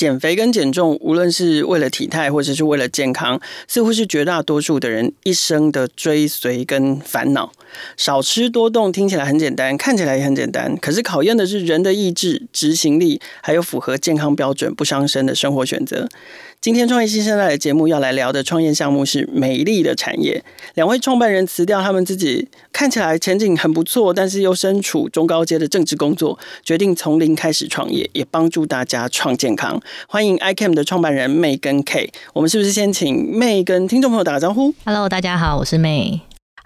减肥跟减重，无论是为了体态或者是为了健康，似乎是绝大多数的人一生的追随跟烦恼。少吃多动听起来很简单，看起来也很简单，可是考验的是人的意志、执行力，还有符合健康标准、不伤身的生活选择。今天创业新生代的节目要来聊的创业项目是美丽的产业。两位创办人辞掉他们自己看起来前景很不错，但是又身处中高阶的政治工作，决定从零开始创业，也帮助大家创健康。欢迎 ICAM 的创办人 May 跟 K。我们是不是先请 May 跟听众朋友打个招呼？Hello，大家好，我是 May。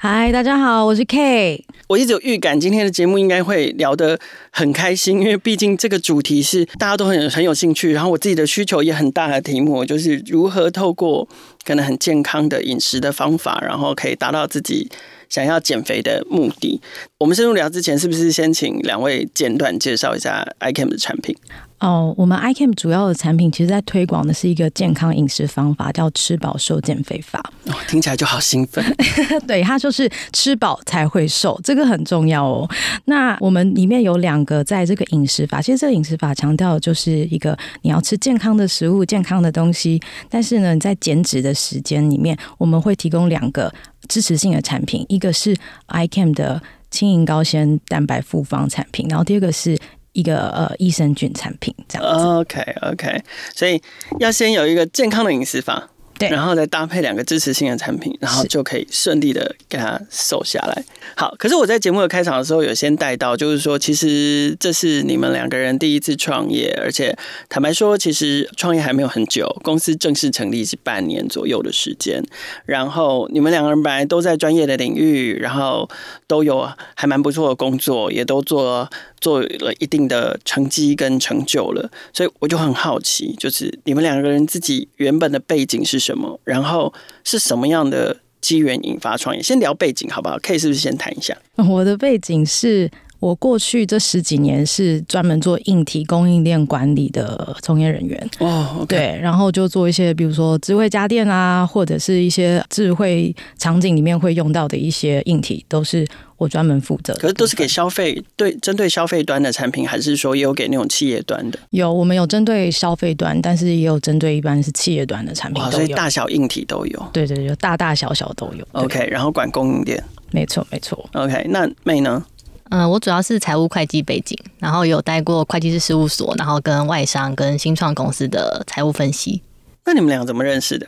嗨，大家好，我是 K。我一直有预感，今天的节目应该会聊得很开心，因为毕竟这个主题是大家都很很有兴趣，然后我自己的需求也很大的题目，就是如何透过可能很健康的饮食的方法，然后可以达到自己想要减肥的目的。我们深入聊之前，是不是先请两位简短介绍一下 iCAMP 的产品？哦，oh, 我们 iCAMP 主要的产品，其实在推广的是一个健康饮食方法，叫吃饱瘦减肥法。哦，听起来就好兴奋。对，它就是吃饱才会瘦，这个很重要哦。那我们里面有两个，在这个饮食法，其实这个饮食法强调的就是一个你要吃健康的食物、健康的东西，但是呢，你在减脂的时间里面，我们会提供两个支持性的产品，一个是 iCam 的轻盈高纤蛋白复方产品，然后第二个是。一个呃益生菌产品这样子。OK OK，所以要先有一个健康的饮食法。对，然后再搭配两个支持性的产品，然后就可以顺利的给它瘦下来。好，可是我在节目的开场的时候有先带到，就是说，其实这是你们两个人第一次创业，而且坦白说，其实创业还没有很久，公司正式成立是半年左右的时间。然后你们两个人本来都在专业的领域，然后都有还蛮不错的工作，也都做做了一定的成绩跟成就了。所以我就很好奇，就是你们两个人自己原本的背景是什么？然后是什么样的机缘引发创业？先聊背景好不好？K 是不是先谈一下？我的背景是我过去这十几年是专门做硬体供应链管理的从业人员哦，oh. 对，然后就做一些比如说智慧家电啊，或者是一些智慧场景里面会用到的一些硬体，都是。我专门负责，可是都是给消费对针对消费端的产品，还是说也有给那种企业端的？有，我们有针对消费端，但是也有针对一般是企业端的产品，所以大小硬体都有。对对对，大大小小都有。OK，然后管供应链，没错没错。OK，那 May 呢？嗯、呃，我主要是财务会计背景，然后有待过会计师事务所，然后跟外商跟新创公司的财务分析。那你们俩怎么认识的？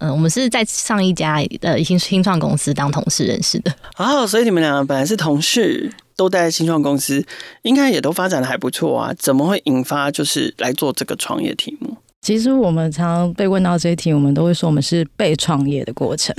嗯，我们是在上一家呃新新创公司当同事认识的。哦，所以你们两个本来是同事，都待在新创公司，应该也都发展的还不错啊。怎么会引发就是来做这个创业题目？其实我们常常被问到这一题，我们都会说我们是被创业的过程。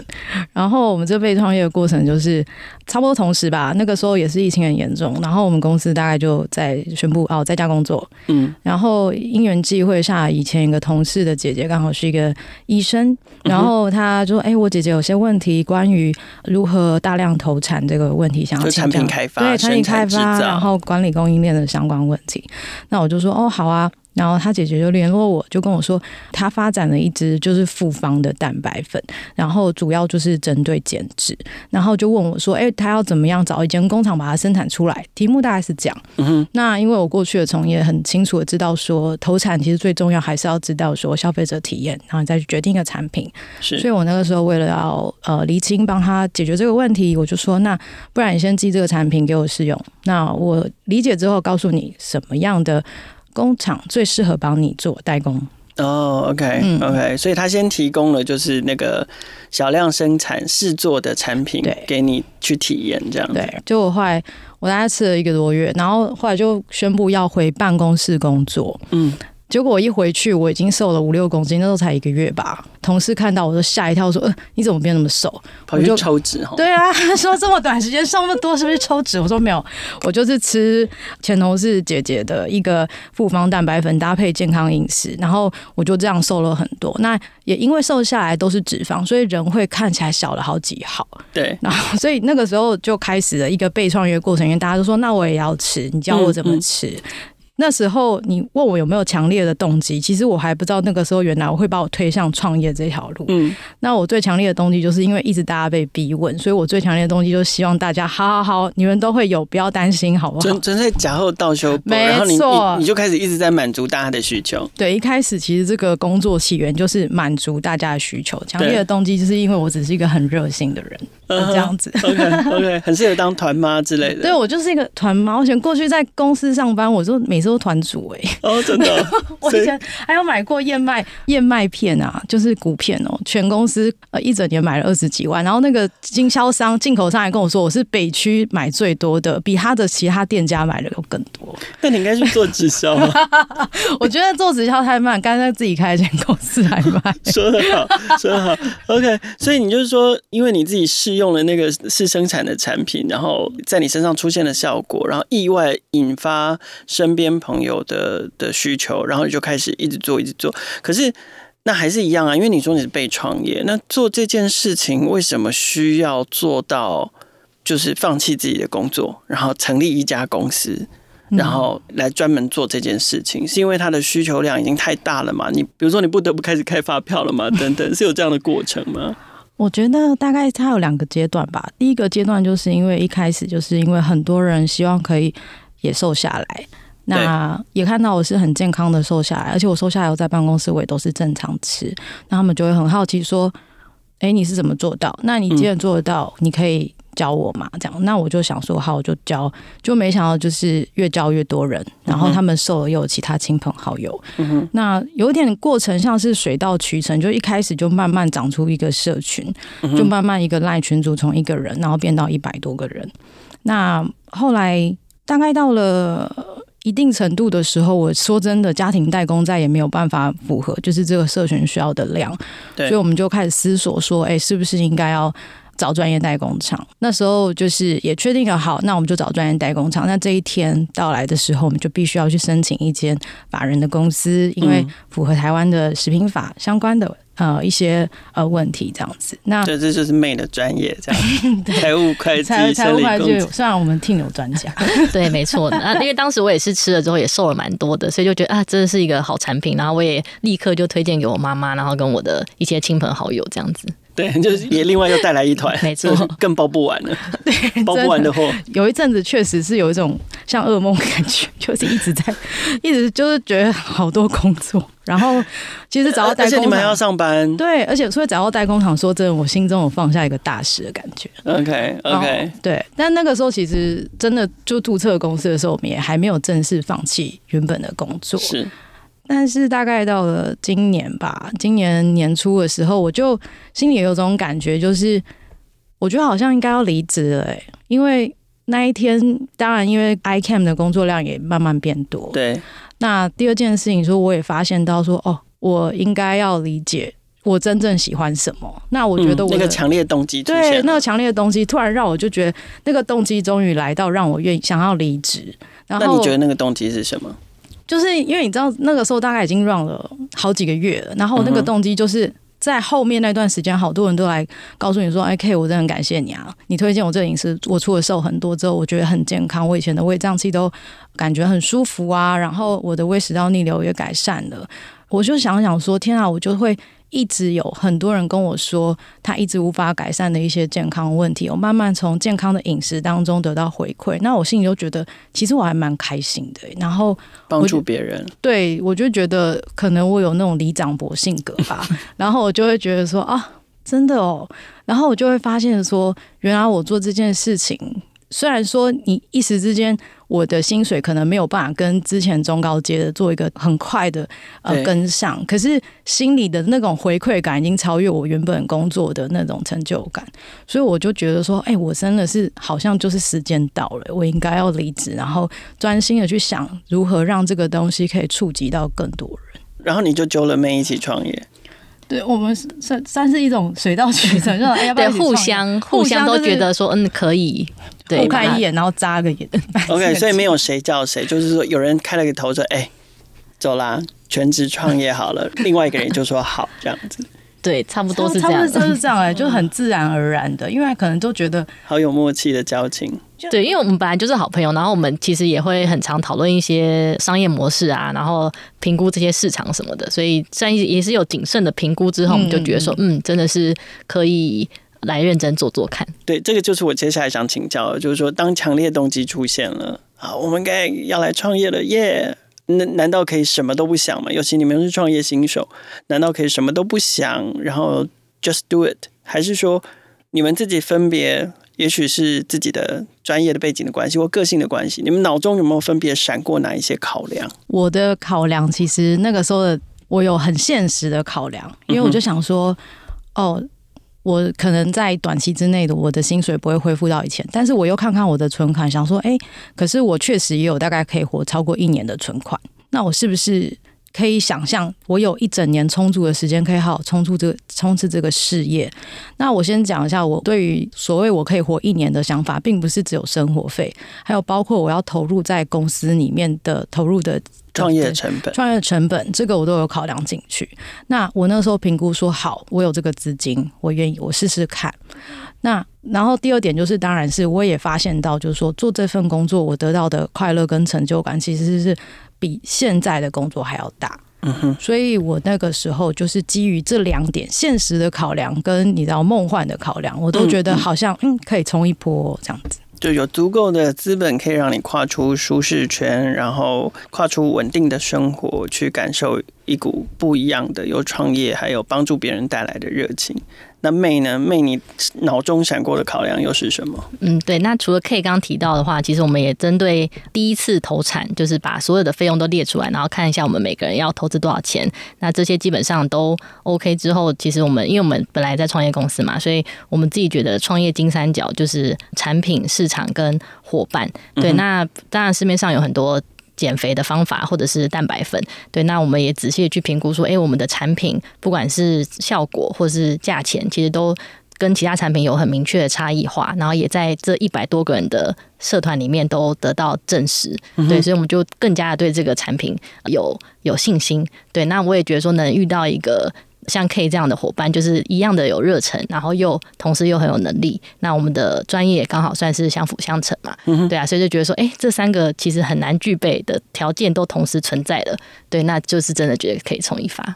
然后我们这被创业的过程就是差不多同时吧。那个时候也是疫情很严重，然后我们公司大概就在宣布哦，在家工作。嗯，然后因缘际会下，以前一个同事的姐姐刚好是一个医生，然后他就说：“哎，我姐姐有些问题，关于如何大量投产这个问题，想要产品开发，对产品开发，然后管理供应链的相关问题。”那我就说：“哦，好啊。”然后他姐姐就联络我，就跟我说，他发展了一支就是复方的蛋白粉，然后主要就是针对减脂，然后就问我说，哎，他要怎么样找一间工厂把它生产出来？题目大概是这样。嗯。那因为我过去的从业很清楚的知道说，投产其实最重要还是要知道说消费者体验，然后再去决定一个产品。是。所以我那个时候为了要呃厘清帮他解决这个问题，我就说，那不然你先寄这个产品给我试用，那我理解之后告诉你什么样的。工厂最适合帮你做代工哦，OK OK，所以他先提供了就是那个小量生产试做的产品，对，给你去体验这样子。对，就我后来我大概吃了一个多月，然后后来就宣布要回办公室工作。嗯，结果我一回去，我已经瘦了五六公斤，那时候才一个月吧。同事看到我都吓一跳，说：“呃，你怎么变那么瘦？”跑去抽脂哈？对啊，说这么短时间瘦那么多，是不是抽脂？我说没有，我就是吃前同事姐姐的一个复方蛋白粉搭配健康饮食，然后我就这样瘦了很多。那也因为瘦下来都是脂肪，所以人会看起来小了好几号。对，然后所以那个时候就开始了一个被创业过程，因为大家都说：“那我也要吃，你教我怎么吃。嗯”嗯那时候你问我有没有强烈的动机，其实我还不知道那个时候原来我会把我推向创业这条路。嗯，那我最强烈的动机就是因为一直大家被逼问，所以我最强烈的动机就是希望大家好好好，你们都会有，不要担心，好不好？纯纯粹假后倒修，没错，你你就开始一直在满足大家的需求。对，一开始其实这个工作起源就是满足大家的需求，强烈的动机就是因为我只是一个很热心的人，这样子。Uh -huh, OK OK，很适合当团妈之类的。对，我就是一个团妈，我以前过去在公司上班，我就每次。都团组哎、欸、哦，真的，我以前还有买过燕麦燕麦片啊，就是谷片哦，全公司呃一整年买了二十几万，然后那个经销商进口商还跟我说，我是北区买最多的，比他的其他店家买的有更多。那你应该去做直销啊，我觉得做直销太慢，干脆自己开一间公司来卖。说得好，说得好，OK。所以你就是说，因为你自己试用了那个试生产的产品，然后在你身上出现了效果，然后意外引发身边。朋友的的需求，然后你就开始一直做，一直做。可是那还是一样啊，因为你说你是被创业，那做这件事情为什么需要做到就是放弃自己的工作，然后成立一家公司，然后来专门做这件事情？是因为它的需求量已经太大了嘛？你比如说你不得不开始开发票了嘛？等等，是有这样的过程吗？我觉得大概它有两个阶段吧。第一个阶段就是因为一开始就是因为很多人希望可以也瘦下来。那也看到我是很健康的瘦下来，而且我瘦下来后在办公室我也都是正常吃，那他们就会很好奇说：“哎、欸，你是怎么做到？那你既然做得到，你可以教我嘛？”这样，那我就想说好，我就教，就没想到就是越教越多人，然后他们瘦了又有其他亲朋好友。嗯、那有点过程像是水到渠成，就一开始就慢慢长出一个社群，就慢慢一个赖群组从一个人，然后变到一百多个人。那后来大概到了。一定程度的时候，我说真的，家庭代工再也没有办法符合，就是这个社群需要的量，对，所以我们就开始思索说，哎、欸，是不是应该要找专业代工厂？那时候就是也确定了，好，那我们就找专业代工厂。那这一天到来的时候，我们就必须要去申请一间法人的公司，因为符合台湾的食品法相关的。呃，一些呃问题这样子，那这这就是 May 的专业，这样 财务会计、财财务会计。虽然我们 team 有专家，对，没错。那因为当时我也是吃了之后也瘦了蛮多的，所以就觉得啊，真的是一个好产品。然后我也立刻就推荐给我妈妈，然后跟我的一些亲朋好友这样子。对，就是 也另外又带来一团，没错，更包不完了。对，包不完的货。有一阵子确实是有一种像噩梦感觉，就是一直在，一直就是觉得好多工作。然后其实找到代工厂，而且你们还要上班。对，而且所以找到代工厂，说真的，我心中有放下一个大石的感觉。OK OK，对。但那个时候其实真的就注册公司的时候，我们也还没有正式放弃原本的工作。是。但是大概到了今年吧，今年年初的时候，我就心里有种感觉，就是我觉得好像应该要离职了，欸，因为那一天，当然因为 iCAM 的工作量也慢慢变多。对。那第二件事情说，我也发现到说，哦，我应该要理解我真正喜欢什么。那我觉得我、嗯、那个强烈动机，对，那个强烈的动机突然让我就觉得那个动机终于来到，让我愿意想要离职。然后那你觉得那个动机是什么？就是因为你知道那个时候大概已经 run 了好几个月了，然后那个动机就是在后面那段时间，好多人都来告诉你说：“哎，K，我真的很感谢你啊！你推荐我这个饮食，我除了瘦很多之后，我觉得很健康，我以前的胃胀气都感觉很舒服啊，然后我的胃食道逆流也改善了。”我就想想说：“天啊，我就会。”一直有很多人跟我说，他一直无法改善的一些健康问题，我慢慢从健康的饮食当中得到回馈，那我心里就觉得，其实我还蛮开心的。然后帮助别人，对，我就觉得可能我有那种李长博性格吧，然后我就会觉得说啊，真的哦，然后我就会发现说，原来我做这件事情，虽然说你一时之间。我的薪水可能没有办法跟之前中高阶的做一个很快的呃跟上，可是心里的那种回馈感已经超越我原本工作的那种成就感，所以我就觉得说，哎、欸，我真的是好像就是时间到了，我应该要离职，然后专心的去想如何让这个东西可以触及到更多人。然后你就揪了妹一起创业。对，我们算算是一种水到渠成，就哎，对，互相互相都觉得说，嗯，可以，对，互看一眼，然后扎个眼。OK，所以没有谁叫谁，就是说有人开了个头说，哎，走啦，全职创业好了。另外一个人就说好，这样子。对，差不多是这样，就是这样哎，就很自然而然的，因为可能都觉得好有默契的交情。对，因为我们本来就是好朋友，然后我们其实也会很常讨论一些商业模式啊，然后评估这些市场什么的，所以算也是有谨慎的评估之后，我们就觉得说，嗯，真的是可以来认真做做看。对，这个就是我接下来想请教的，就是说，当强烈动机出现了啊，我们该要来创业了，耶！难难道可以什么都不想吗？尤其你们是创业新手，难道可以什么都不想，然后 just do it？还是说你们自己分别？也许是自己的专业的背景的关系或个性的关系，你们脑中有没有分别闪过哪一些考量？我的考量其实那个时候的我有很现实的考量，因为我就想说，哦，我可能在短期之内的我的薪水不会恢复到以前，但是我又看看我的存款，想说，哎，可是我确实也有大概可以活超过一年的存款，那我是不是？可以想象，我有一整年充足的时间，可以好好冲出这个冲刺这个事业。那我先讲一下，我对于所谓我可以活一年的想法，并不是只有生活费，还有包括我要投入在公司里面的投入的创业成本，创业成本这个我都有考量进去。那我那时候评估说，好，我有这个资金，我愿意，我试试看。那然后第二点就是，当然是我也发现到，就是说做这份工作，我得到的快乐跟成就感，其实是。比现在的工作还要大，嗯哼，所以我那个时候就是基于这两点现实的考量，跟你知道梦幻的考量，我都觉得好像嗯，嗯可以冲一波这样子，就有足够的资本可以让你跨出舒适圈，然后跨出稳定的生活，去感受一股不一样的有创业还有帮助别人带来的热情。那妹呢？妹，你脑中闪过的考量又是什么？嗯，对。那除了 K 刚刚提到的话，其实我们也针对第一次投产，就是把所有的费用都列出来，然后看一下我们每个人要投资多少钱。那这些基本上都 OK 之后，其实我们因为我们本来在创业公司嘛，所以我们自己觉得创业金三角就是产品、市场跟伙伴。对，那当然市面上有很多。减肥的方法，或者是蛋白粉，对，那我们也仔细去评估说，哎，我们的产品不管是效果或是价钱，其实都跟其他产品有很明确的差异化，然后也在这一百多个人的社团里面都得到证实，对，所以我们就更加的对这个产品有有信心，对，那我也觉得说能遇到一个。像 K 这样的伙伴，就是一样的有热忱，然后又同时又很有能力。那我们的专业刚好算是相辅相成嘛，嗯、对啊，所以就觉得说，哎、欸，这三个其实很难具备的条件都同时存在了，对，那就是真的觉得可以冲一发。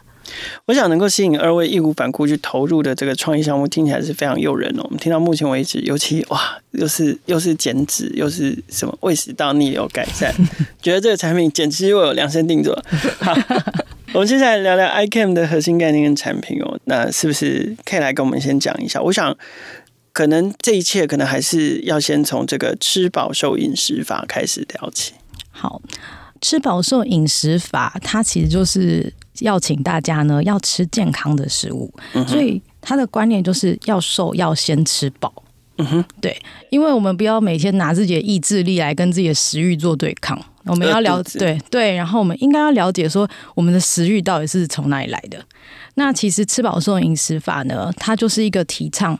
我想能够吸引二位义无反顾去投入的这个创意项目，听起来是非常诱人哦。我们听到目前为止，尤其哇，又是又是减脂，又是什么胃食道逆流改善，觉得这个产品简直又有量身定做。好。我们接下来聊聊 iCAM 的核心概念跟产品哦，那是不是可以来跟我们先讲一下？我想，可能这一切可能还是要先从这个吃饱瘦饮食法开始聊起。好，吃饱瘦饮食法，它其实就是要请大家呢要吃健康的食物，嗯、所以它的观念就是要瘦要先吃饱。嗯哼，对，因为我们不要每天拿自己的意志力来跟自己的食欲做对抗。我们要了解，对对，然后我们应该要了解说，我们的食欲到底是从哪里来的。那其实吃饱瘦饮食法呢，它就是一个提倡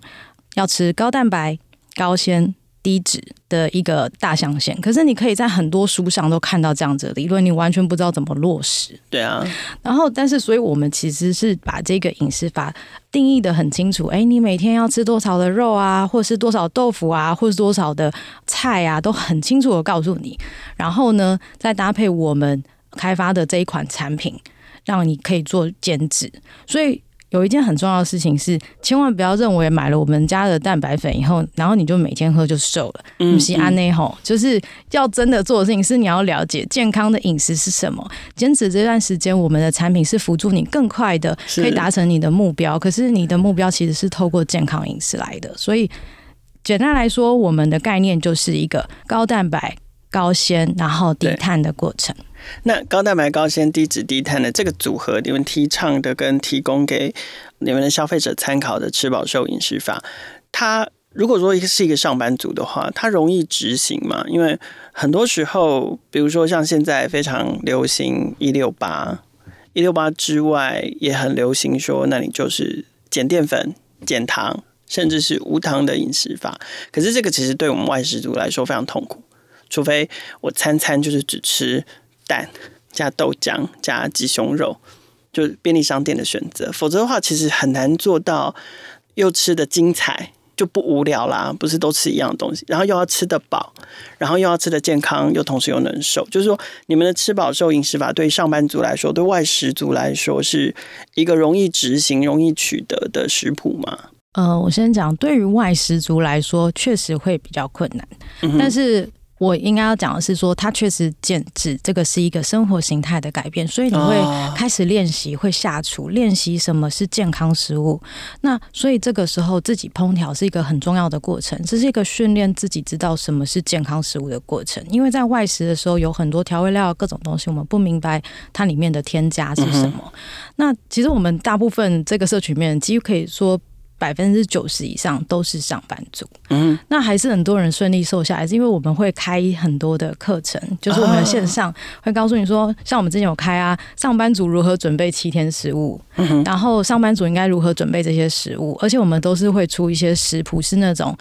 要吃高蛋白、高纤。低脂的一个大象限，可是你可以在很多书上都看到这样子的理论，你完全不知道怎么落实。对啊，然后但是，所以我们其实是把这个饮食法定义的很清楚。哎，你每天要吃多少的肉啊，或是多少豆腐啊，或是多少的菜啊，都很清楚的告诉你。然后呢，再搭配我们开发的这一款产品，让你可以做减脂。所以。有一件很重要的事情是，千万不要认为买了我们家的蛋白粉以后，然后你就每天喝就瘦了。嗯，是安内吼，就是要真的做的事情是你要了解健康的饮食是什么。坚持这段时间，我们的产品是辅助你更快的可以达成你的目标。可是你的目标其实是透过健康饮食来的。所以简单来说，我们的概念就是一个高蛋白、高纤，然后低碳的过程。那高蛋白、高纤、低脂、低碳的这个组合，你们提倡的跟提供给你们的消费者参考的吃饱瘦饮食法，它如果说是一个上班族的话，它容易执行吗？因为很多时候，比如说像现在非常流行一六八，一六八之外也很流行说，那你就是减淀粉、减糖，甚至是无糖的饮食法。可是这个其实对我们外食族来说非常痛苦，除非我餐餐就是只吃。蛋加豆浆加鸡胸肉，就是便利商店的选择。否则的话，其实很难做到又吃的精彩，就不无聊啦。不是都吃一样的东西，然后又要吃得饱，然后又要吃得健康，又同时又能瘦。就是说，你们的吃饱瘦饮食法对上班族来说，对外食族来说，是一个容易执行、容易取得的食谱吗？呃，我先讲，对于外食族来说，确实会比较困难，嗯、但是。我应该要讲的是说，它确实减脂这个是一个生活形态的改变，所以你会开始练习，会下厨练习什么是健康食物。那所以这个时候自己烹调是一个很重要的过程，这是一个训练自己知道什么是健康食物的过程。因为在外食的时候有很多调味料各种东西，我们不明白它里面的添加是什么。那其实我们大部分这个社群面几乎可以说。百分之九十以上都是上班族，嗯，那还是很多人顺利瘦下来，是因为我们会开很多的课程，就是我们的线上会告诉你说，像我们之前有开啊，上班族如何准备七天食物，嗯，然后上班族应该如何准备这些食物，而且我们都是会出一些食谱，是那种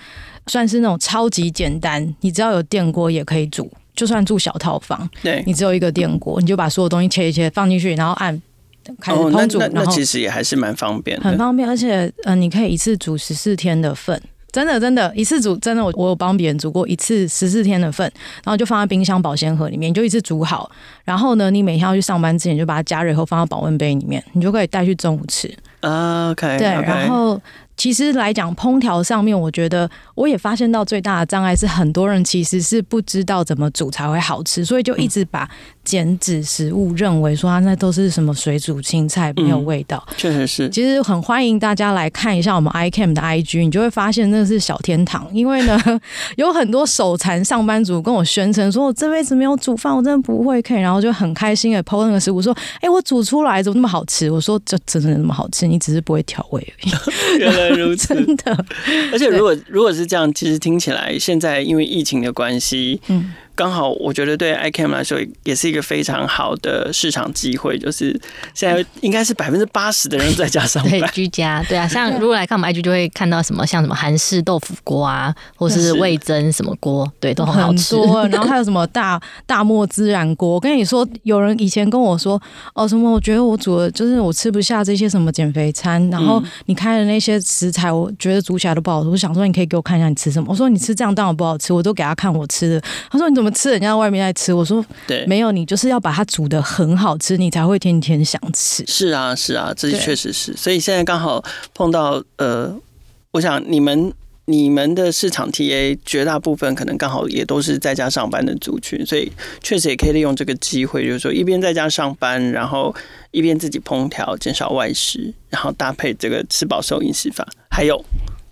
算是那种超级简单，你只要有电锅也可以煮，就算住小套房，对，你只有一个电锅，你就把所有东西切一切放进去，然后按。开始烹煮，哦，那，其实也还是蛮方便的，很方便，而且呃，你可以一次煮十四天的份，真的真的，一次煮真的，我我有帮别人煮过一次十四天的份，然后就放在冰箱保鲜盒里面，你就一次煮好，然后呢，你每天要去上班之前就把它加热以后放到保温杯里面，你就可以带去中午吃。Uh, OK，对.然后。其实来讲烹调上面，我觉得我也发现到最大的障碍是很多人其实是不知道怎么煮才会好吃，所以就一直把减脂食物认为说它那都是什么水煮青菜没有味道。确实是。其实很欢迎大家来看一下我们 iCamp 的 IG，你就会发现那是小天堂。因为呢，有很多手残上班族跟我宣称说，我这辈子没有煮饭，我真的不会，可以，然后就很开心的 po 那个食物说，哎，我煮出来怎么那么好吃？我说这真的那么好吃，你只是不会调味而已。如此。真的，而且如果如果是这样，其实听起来现在因为疫情的关系，嗯。刚好，我觉得对 iCamp 来说也是一个非常好的市场机会，就是现在应该是百分之八十的人在家上班，对，居家，对啊。像如果来看我们 IG，就会看到什么像什么韩式豆腐锅啊，或是味增什么锅，对，都很好吃。然后还有什么大大漠孜然锅。我跟你说，有人以前跟我说，哦，什么？我觉得我煮的就是我吃不下这些什么减肥餐，然后你开的那些食材，我觉得煮起来都不好吃。我想说，你可以给我看一下你吃什么。我说你吃这样当然不好吃，我都给他看我吃的。他说你怎么？怎么吃？人家外面在吃，我说对，没有，你就是要把它煮的很好吃，你才会天天想吃。是啊，是啊，这确实是。所以现在刚好碰到呃，我想你们你们的市场 TA 绝大部分可能刚好也都是在家上班的族群，所以确实也可以利用这个机会，就是说一边在家上班，然后一边自己烹调，减少外食，然后搭配这个吃饱瘦饮食法，还有。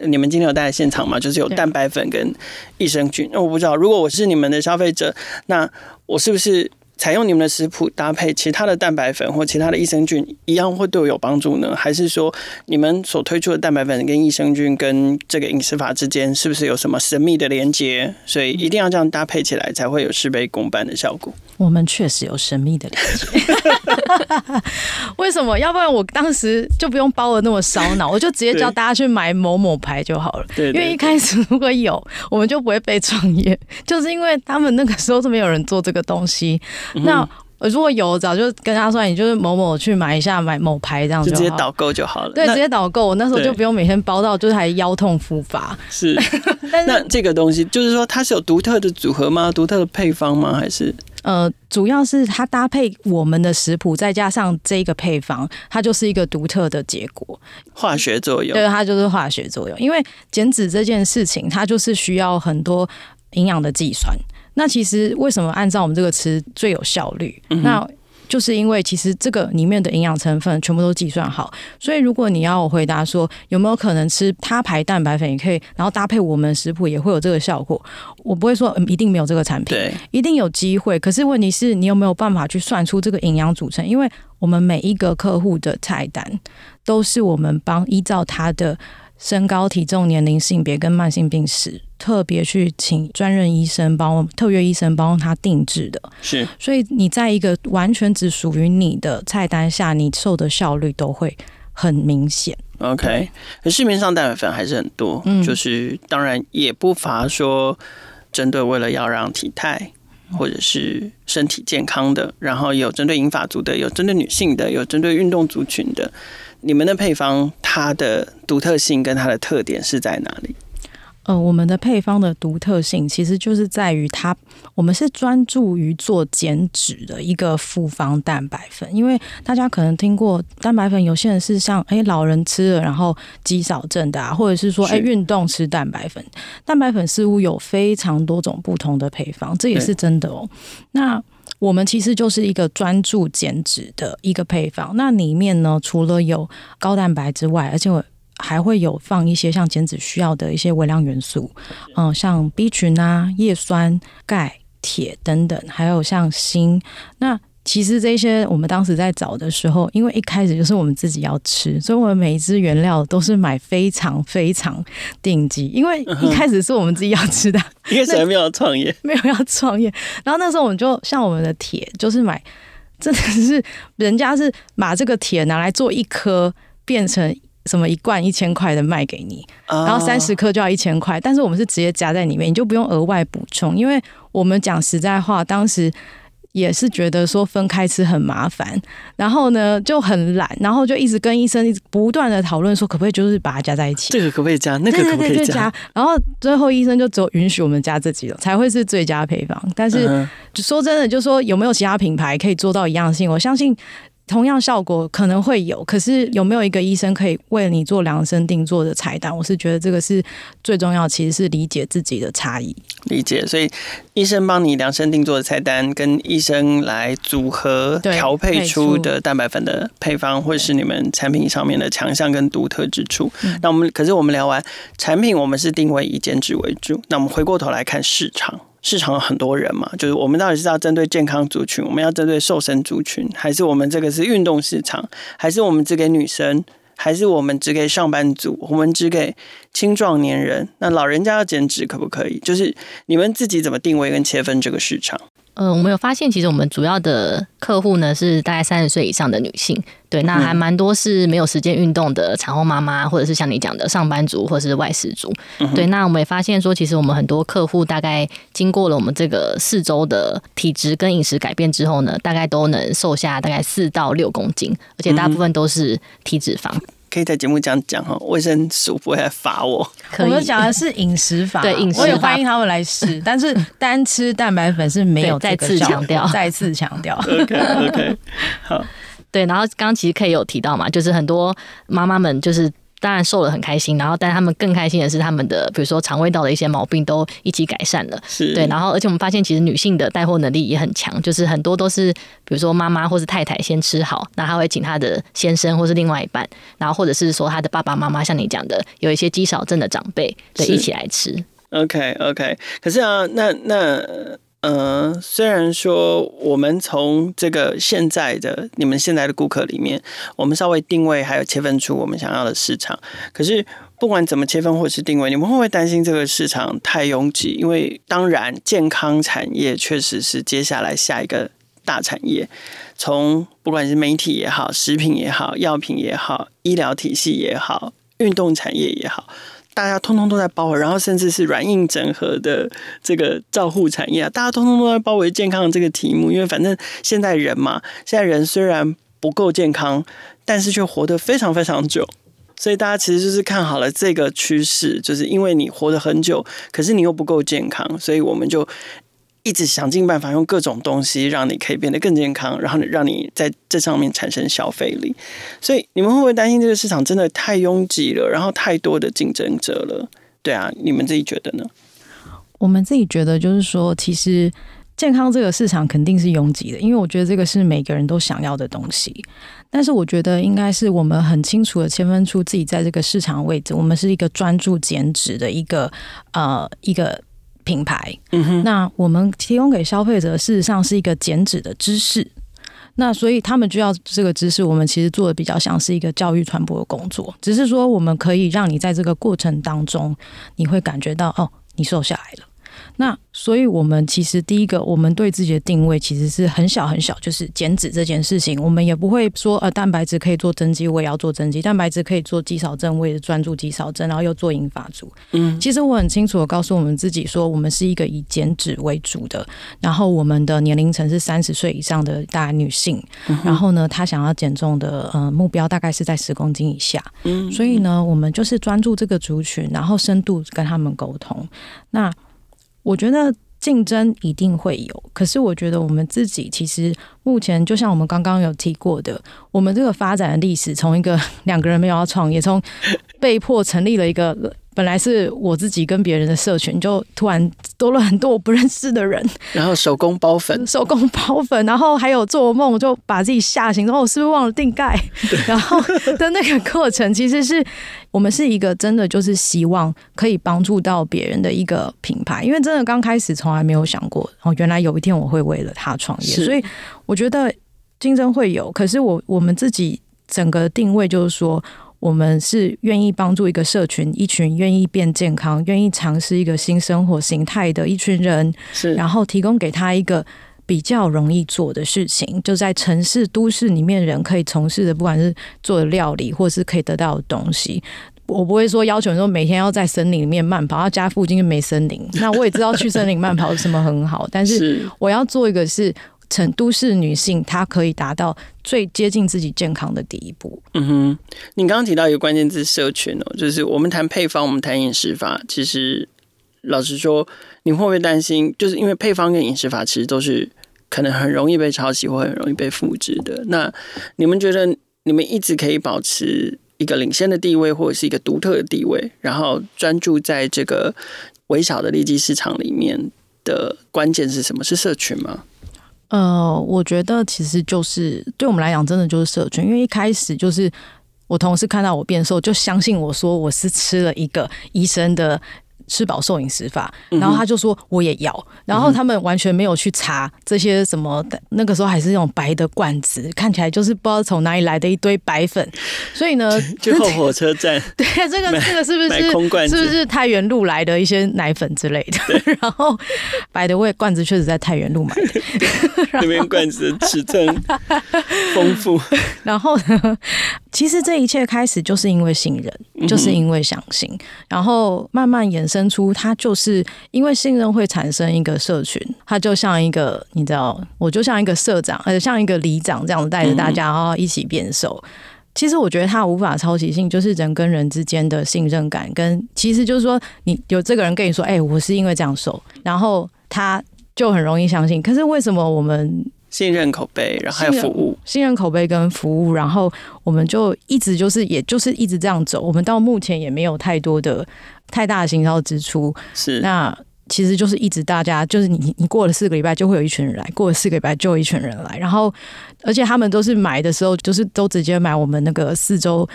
你们今天有带来现场吗？就是有蛋白粉跟益生菌。那我不知道，如果我是你们的消费者，那我是不是采用你们的食谱搭配其他的蛋白粉或其他的益生菌，一样会对我有帮助呢？还是说你们所推出的蛋白粉跟益生菌跟这个饮食法之间是不是有什么神秘的连接？所以一定要这样搭配起来，才会有事倍功半的效果。我们确实有神秘的连接。为什么？要不然我当时就不用包的那么烧脑，我就直接叫大家去买某某牌就好了。对，因为一开始如果有，我们就不会被创业，就是因为他们那个时候是没有人做这个东西。那如果有，早就跟他说，你就是某某去买一下，买某牌这样子，就直接导购就好了。对，直接导购，我那时候就不用每天包到，就是还腰痛复发。是，那这个东西就是说，它是有独特的组合吗？独特的配方吗？还是？呃，主要是它搭配我们的食谱，再加上这个配方，它就是一个独特的结果。化学作用，对，它就是化学作用。因为减脂这件事情，它就是需要很多营养的计算。那其实为什么按照我们这个吃最有效率？嗯、那就是因为其实这个里面的营养成分全部都计算好，所以如果你要我回答说有没有可能吃他牌蛋白粉也可以，然后搭配我们食谱也会有这个效果，我不会说嗯一定没有这个产品，对，一定有机会。可是问题是你有没有办法去算出这个营养组成？因为我们每一个客户的菜单都是我们帮依照他的。身高、体重、年龄、性别跟慢性病史，特别去请专任医生帮我特约医生帮他定制的。是，所以你在一个完全只属于你的菜单下，你瘦的效率都会很明显。OK，可市面上蛋白粉还是很多，嗯，就是当然也不乏说针对为了要让体态或者是身体健康的，然后有针对银发族的，有针对女性的，有针对运动族群的。你们的配方，它的独特性跟它的特点是在哪里？呃，我们的配方的独特性其实就是在于它，我们是专注于做减脂的一个复方蛋白粉。因为大家可能听过蛋白粉，有些人是像哎、欸、老人吃了然后肌少症的啊，或者是说哎运动吃蛋白粉。蛋白粉似乎有非常多种不同的配方，这也是真的哦。那我们其实就是一个专注减脂的一个配方，那里面呢，除了有高蛋白之外，而且我还会有放一些像减脂需要的一些微量元素，嗯，像 B 群啊、叶酸、钙、铁等等，还有像锌，那。其实这些我们当时在找的时候，因为一开始就是我们自己要吃，所以我们每一支原料都是买非常非常顶级。因为 一开始是我们自己要吃的，一开始还没有创业，没有要创业。然后那时候我们就像我们的铁，就是买真的是人家是把这个铁拿来做一颗，变成什么一罐一千块的卖给你，然后三十克就要一千块。但是我们是直接加在里面，你就不用额外补充，因为我们讲实在话，当时。也是觉得说分开吃很麻烦，然后呢就很懒，然后就一直跟医生一直不断的讨论说可不可以就是把它加在一起，这个可不可以加，那个可不可以加，然后最后医生就只有允许我们加这几种才会是最佳配方。但是说真的，就说有没有其他品牌可以做到一样性？我相信。同样效果可能会有，可是有没有一个医生可以为你做量身定做的菜单？我是觉得这个是最重要，其实是理解自己的差异。理解，所以医生帮你量身定做的菜单，跟医生来组合调配出的蛋白粉的配方，会是你们产品上面的强项跟独特之处。那我们可是我们聊完产品，我们是定位以减脂为主。那我们回过头来看市场。市场有很多人嘛，就是我们到底是要针对健康族群，我们要针对瘦身族群，还是我们这个是运动市场，还是我们只给女生，还是我们只给上班族，我们只给青壮年人？那老人家要减脂可不可以？就是你们自己怎么定位跟切分这个市场？嗯，我们有发现，其实我们主要的客户呢是大概三十岁以上的女性，对，那还蛮多是没有时间运动的产后妈妈，或者是像你讲的上班族或者是外事族，对，那我们也发现说，其实我们很多客户大概经过了我们这个四周的体质跟饮食改变之后呢，大概都能瘦下大概四到六公斤，而且大部分都是体脂肪。可以在节目这样讲哈，卫生署不会来罚我。我们讲的是饮食法，对饮食，我也欢迎他们来试。但是 单吃蛋白粉是没有再次强调，再次强调。OK OK，好。对，然后刚刚其实可以有提到嘛，就是很多妈妈们就是。当然瘦了很开心，然后但他们更开心的是他们的，比如说肠胃道的一些毛病都一起改善了。是对，然后而且我们发现其实女性的带货能力也很强，就是很多都是比如说妈妈或是太太先吃好，那她会请她的先生或是另外一半，然后或者是说她的爸爸妈妈，像你讲的有一些肌少症的长辈，对，一起来吃。OK OK，可是啊，那那。嗯，虽然说我们从这个现在的你们现在的顾客里面，我们稍微定位还有切分出我们想要的市场，可是不管怎么切分或是定位，你们会不会担心这个市场太拥挤？因为当然健康产业确实是接下来下一个大产业，从不管是媒体也好、食品也好、药品也好、医疗体系也好、运动产业也好。大家通通都在包围，然后甚至是软硬整合的这个照护产业啊，大家通通都在包围健康的这个题目。因为反正现在人嘛，现在人虽然不够健康，但是却活得非常非常久，所以大家其实就是看好了这个趋势，就是因为你活得很久，可是你又不够健康，所以我们就。一直想尽办法用各种东西让你可以变得更健康，然后让你在这上面产生消费力。所以你们会不会担心这个市场真的太拥挤了，然后太多的竞争者了？对啊，你们自己觉得呢？我们自己觉得就是说，其实健康这个市场肯定是拥挤的，因为我觉得这个是每个人都想要的东西。但是我觉得应该是我们很清楚的切分出自己在这个市场位置，我们是一个专注减脂的一个呃一个品牌。嗯哼，那我们提供给消费者事实上是一个减脂的知识。那所以他们就要这个知识，我们其实做的比较像是一个教育传播的工作，只是说我们可以让你在这个过程当中，你会感觉到哦，你瘦下来了。那所以，我们其实第一个，我们对自己的定位其实是很小很小，就是减脂这件事情，我们也不会说呃，蛋白质可以做增肌，我也要做增肌；蛋白质可以做肌少症，我也专注肌少症，然后又做引发组。嗯，其实我很清楚的告诉我们自己说，我们是一个以减脂为主的，然后我们的年龄层是三十岁以上的大女性，然后呢，她想要减重的呃目标大概是在十公斤以下。嗯，所以呢，我们就是专注这个族群，然后深度跟他们沟通。那我觉得竞争一定会有，可是我觉得我们自己其实目前就像我们刚刚有提过的，我们这个发展的历史，从一个两个人没有要创业，从被迫成立了一个。本来是我自己跟别人的社群，就突然多了很多我不认识的人，然后手工包粉，手工包粉，然后还有做梦就把自己吓醒，然后我是不是忘了定盖？然后的那个过程，其实是我们是一个真的就是希望可以帮助到别人的一个品牌，因为真的刚开始从来没有想过，哦，原来有一天我会为了他创业，所以我觉得竞争会有，可是我我们自己整个定位就是说。我们是愿意帮助一个社群，一群愿意变健康、愿意尝试一个新生活形态的一群人，是，然后提供给他一个比较容易做的事情，就在城市都市里面人可以从事的，不管是做的料理，或是可以得到的东西。我不会说要求说每天要在森林里面慢跑，要家附近就没森林。那我也知道去森林慢跑是什么很好，但是我要做一个是。成都市女性，她可以达到最接近自己健康的第一步。嗯哼，你刚刚提到一个关键字“社群”哦，就是我们谈配方，我们谈饮食法。其实，老实说，你会不会担心？就是因为配方跟饮食法其实都是可能很容易被抄袭或很容易被复制的。那你们觉得，你们一直可以保持一个领先的地位，或者是一个独特的地位，然后专注在这个微小的利基市场里面的关键是什么？是社群吗？呃，我觉得其实就是对我们来讲，真的就是社群。因为一开始就是我同事看到我变瘦，就相信我说我是吃了一个医生的。吃饱瘦饮食法，然后他就说我也要，然后他们完全没有去查这些什么，那个时候还是那种白的罐子，看起来就是不知道从哪里来的一堆白粉，所以呢，就后火车站，对，这个这个是不是是不是太原路来的一些奶粉之类的？然后白的味罐子确实在太原路买的，那边罐子尺寸丰富，然后呢，其实这一切开始就是因为信任，就是因为相信，然后慢慢延伸。生出它，就是因为信任会产生一个社群，它就像一个你知道，我就像一个社长，而且像一个里长这样带着大家，然后一起变瘦。嗯、其实我觉得它无法抄袭性，就是人跟人之间的信任感，跟其实就是说，你有这个人跟你说，哎、欸，我是因为这样瘦，然后他就很容易相信。可是为什么我们信任口碑，然后还有服务，信任口碑跟服务，然后我们就一直就是，也就是一直这样走。我们到目前也没有太多的。太大的行销支出是，那其实就是一直大家就是你你过了四个礼拜就会有一群人来，过了四个礼拜就有一群人来，然后而且他们都是买的时候就是都直接买我们那个四周。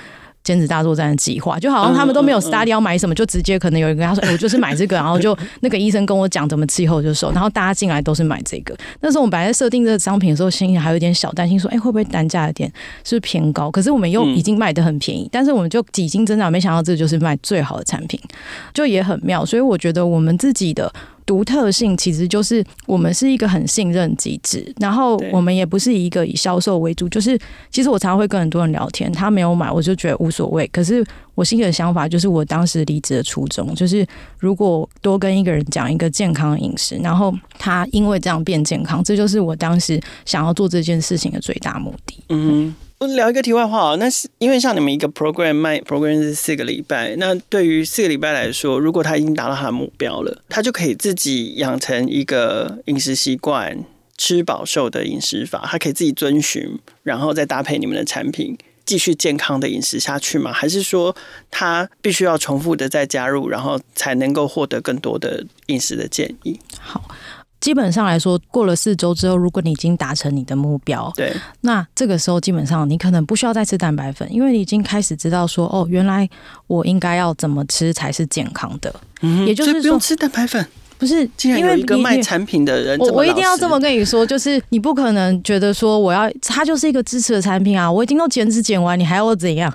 减脂大作战的计划，就好像他们都没有 study 要买什么，就直接可能有人跟他说：“哎，我就是买这个。”然后就那个医生跟我讲怎么吃以后就瘦，然后大家进来都是买这个。那时候我们本来在设定这个商品的时候，心里还有点小担心，说：“哎，会不会单价有点是不是偏高？”可是我们又已经卖的很便宜，但是我们就几经增长，没想到这就是卖最好的产品，就也很妙。所以我觉得我们自己的。独特性其实就是我们是一个很信任机制，然后我们也不是一个以销售为主。就是其实我常常会跟很多人聊天，他没有买，我就觉得无所谓。可是我心里的想法就是，我当时离职的初衷就是，如果多跟一个人讲一个健康的饮食，然后他因为这样变健康，这就是我当时想要做这件事情的最大目的。嗯。我聊一个题外话啊，那是因为像你们一个 program 卖 program 是四个礼拜，那对于四个礼拜来说，如果他已经达到他的目标了，他就可以自己养成一个饮食习惯，吃饱瘦的饮食法，他可以自己遵循，然后再搭配你们的产品，继续健康的饮食下去吗？还是说他必须要重复的再加入，然后才能够获得更多的饮食的建议？好。基本上来说，过了四周之后，如果你已经达成你的目标，对，那这个时候基本上你可能不需要再吃蛋白粉，因为你已经开始知道说，哦，原来我应该要怎么吃才是健康的。嗯，也就是说不用吃蛋白粉。不是，既然有一个卖产品的人，我我一定要这么跟你说，就是你不可能觉得说我要它就是一个支持的产品啊，我已经都减脂减完，你还要我怎样？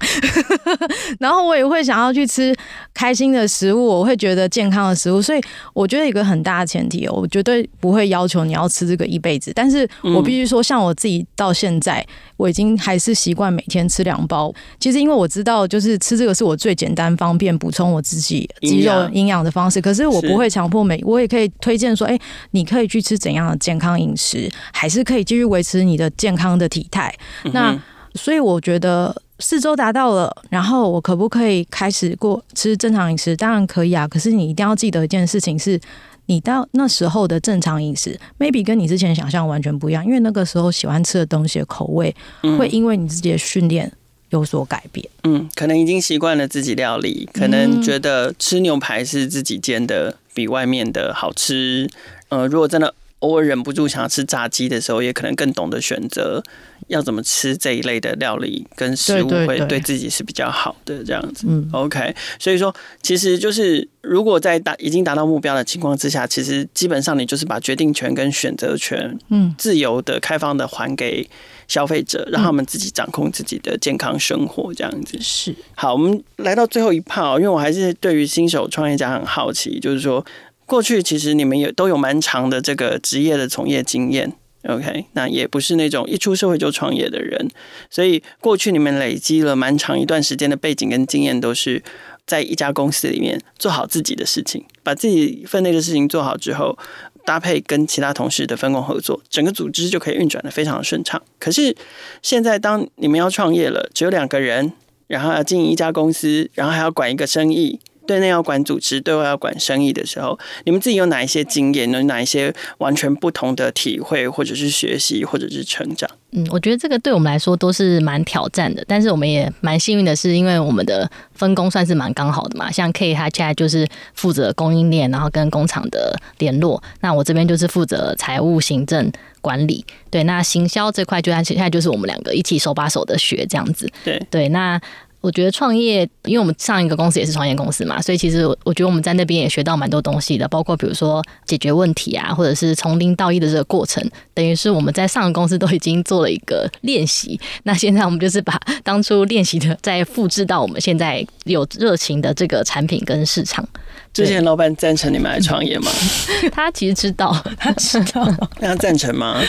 然后我也会想要去吃开心的食物，我会觉得健康的食物，所以我觉得一个很大的前提，我绝对不会要求你要吃这个一辈子，但是我必须说，像我自己到现在，我已经还是习惯每天吃两包。其实因为我知道，就是吃这个是我最简单方便补充我自己肌肉营养的方式，可是我不会强迫每。我也可以推荐说，哎、欸，你可以去吃怎样的健康饮食，还是可以继续维持你的健康的体态。那所以我觉得四周达到了，然后我可不可以开始过吃正常饮食？当然可以啊。可是你一定要记得一件事情是，你到那时候的正常饮食，maybe 跟你之前想象完全不一样，因为那个时候喜欢吃的东西的口味，会因为你自己的训练。有所改变，嗯，可能已经习惯了自己料理，可能觉得吃牛排是自己煎的比外面的好吃。呃，如果真的偶尔忍不住想要吃炸鸡的时候，也可能更懂得选择要怎么吃这一类的料理跟食物，会对自己是比较好的这样子。嗯，OK，所以说其实就是如果在达已经达到目标的情况之下，其实基本上你就是把决定权跟选择权，嗯，自由的、开放的还给。消费者让他们自己掌控自己的健康生活，这样子是好。我们来到最后一趴，因为我还是对于新手创业家很好奇，就是说过去其实你们也都有蛮长的这个职业的从业经验，OK？那也不是那种一出社会就创业的人，所以过去你们累积了蛮长一段时间的背景跟经验，都是在一家公司里面做好自己的事情，把自己分内的事情做好之后。搭配跟其他同事的分工合作，整个组织就可以运转的非常顺畅。可是现在，当你们要创业了，只有两个人，然后要经营一家公司，然后还要管一个生意。对内要管组织，对外要管生意的时候，你们自己有哪一些经验？有哪一些完全不同的体会，或者是学习，或者是成长？嗯，我觉得这个对我们来说都是蛮挑战的，但是我们也蛮幸运的是，因为我们的分工算是蛮刚好的嘛。像 K 他现在就是负责供应链，然后跟工厂的联络，那我这边就是负责财务、行政管理。对，那行销这块就现在就是我们两个一起手把手的学这样子。对对，那。我觉得创业，因为我们上一个公司也是创业公司嘛，所以其实我觉得我们在那边也学到蛮多东西的，包括比如说解决问题啊，或者是从零到一的这个过程，等于是我们在上个公司都已经做了一个练习。那现在我们就是把当初练习的再复制到我们现在有热情的这个产品跟市场。之前老板赞成你们来创业吗？他其实知道，他知道。那 他赞成吗？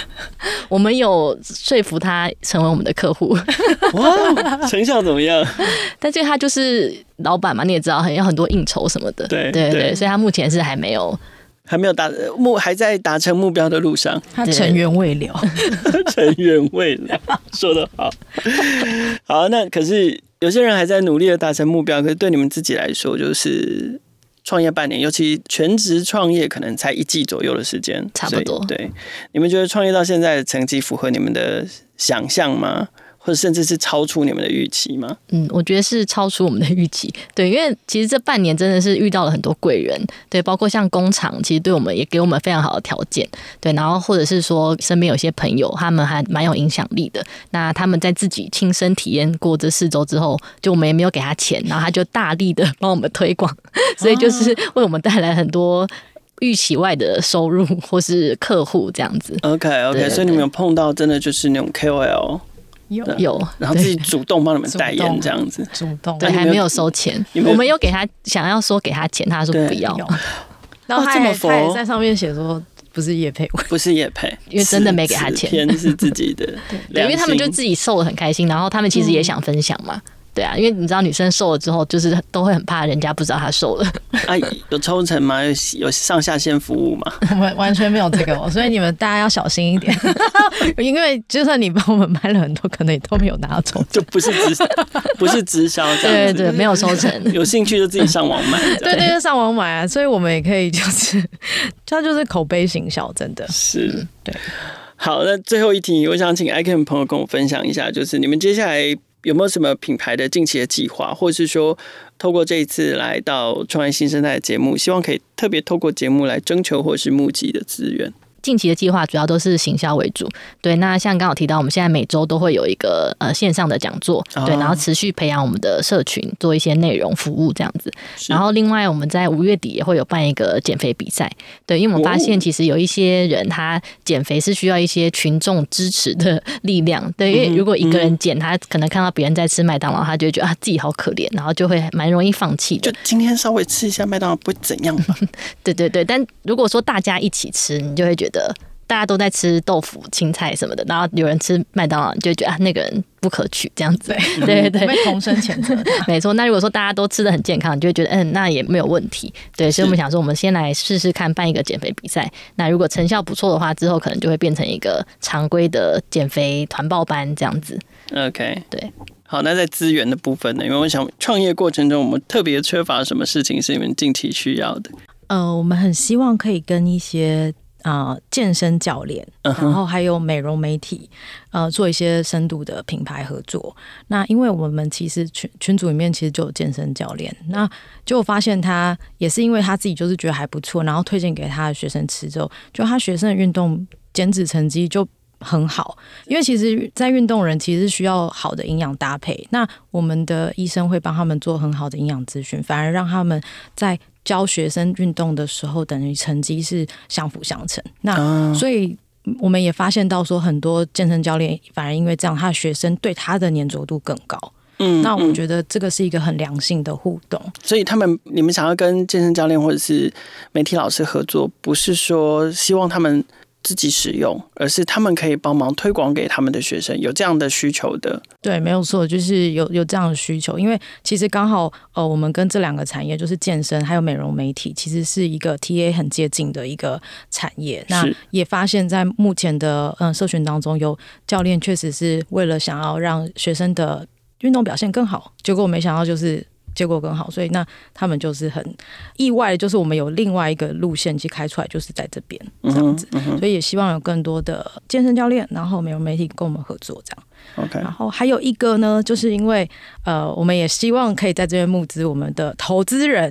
我们有说服他成为我们的客户。哇，成效怎么样？但这他就是老板嘛，你也知道，很有很多应酬什么的。对对对，所以他目前是还没有，还没有达目，还在达成目标的路上。他尘缘未了，尘缘未了，说得好。好，那可是有些人还在努力的达成目标，可是对你们自己来说，就是。创业半年，尤其全职创业，可能才一季左右的时间，差不多。对，你们觉得创业到现在的成绩符合你们的想象吗？或者甚至是超出你们的预期吗？嗯，我觉得是超出我们的预期。对，因为其实这半年真的是遇到了很多贵人，对，包括像工厂，其实对我们也给我们非常好的条件，对，然后或者是说身边有些朋友，他们还蛮有影响力的。那他们在自己亲身体验过这四周之后，就我们也没有给他钱，然后他就大力的帮我们推广，所以就是为我们带来很多预期外的收入或是客户这样子。OK OK，对对对，所以你们有碰到真的就是那种 KOL。有。有，然后自己主动帮你们代言这样子，主动。对，还没有收钱，我们有给他想要说给他钱，他说不要，然后他也他也在上面写说不是叶配，不是叶配，因为真的没给他钱，钱是自己的，对，因为他们就自己瘦的很开心，然后他们其实也想分享嘛。对啊，因为你知道女生瘦了之后，就是都会很怕人家不知道她瘦了。啊，有抽成吗？有有上下线服务吗？完完全没有这个，所以你们大家要小心一点。因为就算你帮我们买了很多，可能也都没有拿到抽成，就不是直不是直销这样子。对对，没有抽成。有兴趣就自己上网买。对对，就上网买啊。所以我们也可以就是，它就是口碑行销，真的是对。好，那最后一题，我想请 Icon 朋友跟我分享一下，就是你们接下来。有没有什么品牌的近期的计划，或者是说透过这一次来到创业新生态的节目，希望可以特别透过节目来征求或是募集的资源？近期的计划主要都是行销为主。对，那像刚好提到，我们现在每周都会有一个呃线上的讲座，对，然后持续培养我们的社群，做一些内容服务这样子。然后另外我们在五月底也会有办一个减肥比赛，对，因为我们发现其实有一些人他减肥是需要一些群众支持的力量，对，因为如果一个人减，他可能看到别人在吃麦当劳，他就会觉得啊自己好可怜，然后就会蛮容易放弃的。就今天稍微吃一下麦当劳不会怎样吧？对对对，但如果说大家一起吃，你就会觉得大家都在吃豆腐、青菜什么的，然后有人吃麦当劳，你就觉得啊那个人不可取这样子。对 对对，被同声谴责。没错，那如果说大家都吃的很健康，你就会觉得嗯那也没有问题。对，所以我们想说，我们先来试试看办一个减肥比赛。那如果成效不错的话，之后可能就会变成一个常规的减肥团报班这样子。OK，对。好，那在资源的部分呢？因为我想创业过程中，我们特别缺乏什么事情是你们近期需要的？呃，我们很希望可以跟一些啊、呃、健身教练，然后还有美容媒体，呃，做一些深度的品牌合作。那因为我们其实群群组里面其实就有健身教练，那就发现他也是因为他自己就是觉得还不错，然后推荐给他的学生吃之后，就他学生的运动减脂成绩就很好。因为其实，在运动人其实是需要好的营养搭配，那我们的医生会帮他们做很好的营养咨询，反而让他们在。教学生运动的时候，等于成绩是相辅相成。那所以我们也发现到说，很多健身教练反而因为这样，他的学生对他的粘着度更高。嗯，那我觉得这个是一个很良性的互动。所以他们，你们想要跟健身教练或者是媒体老师合作，不是说希望他们。自己使用，而是他们可以帮忙推广给他们的学生，有这样的需求的。对，没有错，就是有有这样的需求。因为其实刚好，呃，我们跟这两个产业，就是健身还有美容媒体，其实是一个 TA 很接近的一个产业。那也发现，在目前的嗯社群当中，有教练确实是为了想要让学生的运动表现更好，结果我没想到就是。结果更好，所以那他们就是很意外，就是我们有另外一个路线去开出来，就是在这边这样子，所以也希望有更多的健身教练，然后美容媒体跟我们合作这样。OK，然后还有一个呢，就是因为呃，我们也希望可以在这边募资我们的投资人。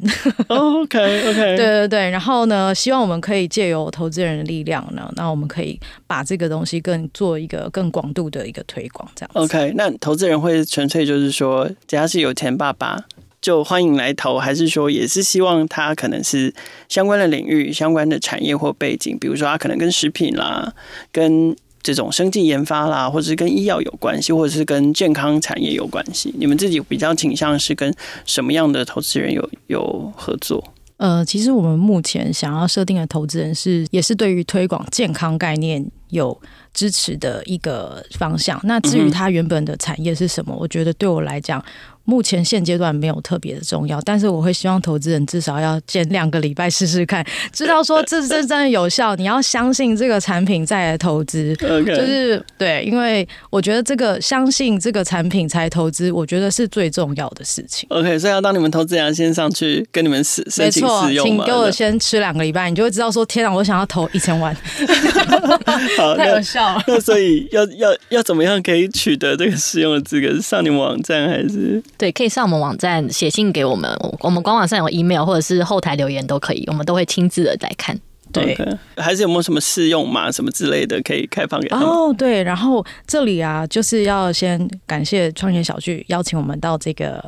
Oh, OK OK，对对对，然后呢，希望我们可以借由投资人的力量呢，那我们可以把这个东西更做一个更广度的一个推广，这样。OK，那投资人会纯粹就是说，只要是有钱爸爸。就欢迎来投，还是说也是希望他可能是相关的领域、相关的产业或背景，比如说他可能跟食品啦、跟这种生技研发啦，或者是跟医药有关系，或者是跟健康产业有关系。你们自己比较倾向是跟什么样的投资人有有合作？呃，其实我们目前想要设定的投资人是，也是对于推广健康概念有支持的一个方向。那至于他原本的产业是什么，我觉得对我来讲。目前现阶段没有特别的重要，但是我会希望投资人至少要减两个礼拜试试看，知道说这这真的有效。你要相信这个产品再来投资，Okay. 就是对，因为我觉得这个相信这个产品才投资，我觉得是最重要的事情。OK，所以要当你们投资人先上去跟你们试，申请试用，请给我先吃两个礼拜，你就会知道说天啊，我想要投一千万，好 太有效了。那所以要要要怎么样可以取得这个试用的资格？是上你们网站还是？对，可以上我们网站写信给我们，我们官网上有 email 或者是后台留言都可以，我们都会亲自的来看。对，okay. 还是有没有什么试用码什么之类的可以开放给他们？哦，oh, 对，然后这里啊，就是要先感谢创业小聚邀请我们到这个。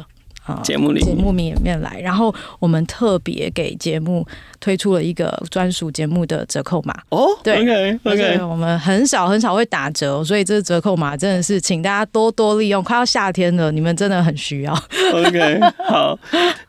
节目里节目里面来，然后我们特别给节目推出了一个专属节目的折扣码哦，对，OK OK，我们很少很少会打折，所以这个折扣码真的是请大家多多利用，快要夏天了，你们真的很需要。OK，好，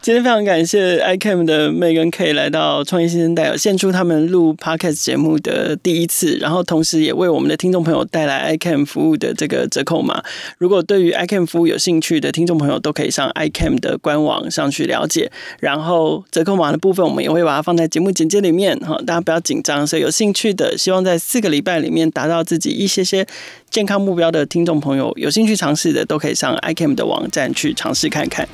今天非常感谢 iCAM 的 May 跟 K 来到创业新生代，献出他们录 Podcast 节目的第一次，然后同时也为我们的听众朋友带来 iCAM 服务的这个折扣码。如果对于 iCAM 服务有兴趣的听众朋友，都可以上 iCAM。的官网上去了解，然后折扣码的部分，我们也会把它放在节目简介里面哈，大家不要紧张。所以有兴趣的，希望在四个礼拜里面达到自己一些些健康目标的听众朋友，有兴趣尝试的，都可以上 iCAM 的网站去尝试看看。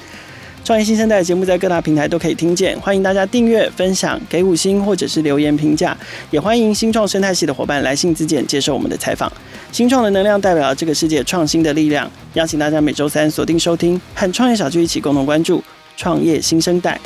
创业新生代节目在各大平台都可以听见，欢迎大家订阅、分享、给五星或者是留言评价，也欢迎新创生态系的伙伴来信自荐接受我们的采访。新创的能量代表了这个世界创新的力量，邀请大家每周三锁定收听，和创业小聚一起共同关注创业新生代。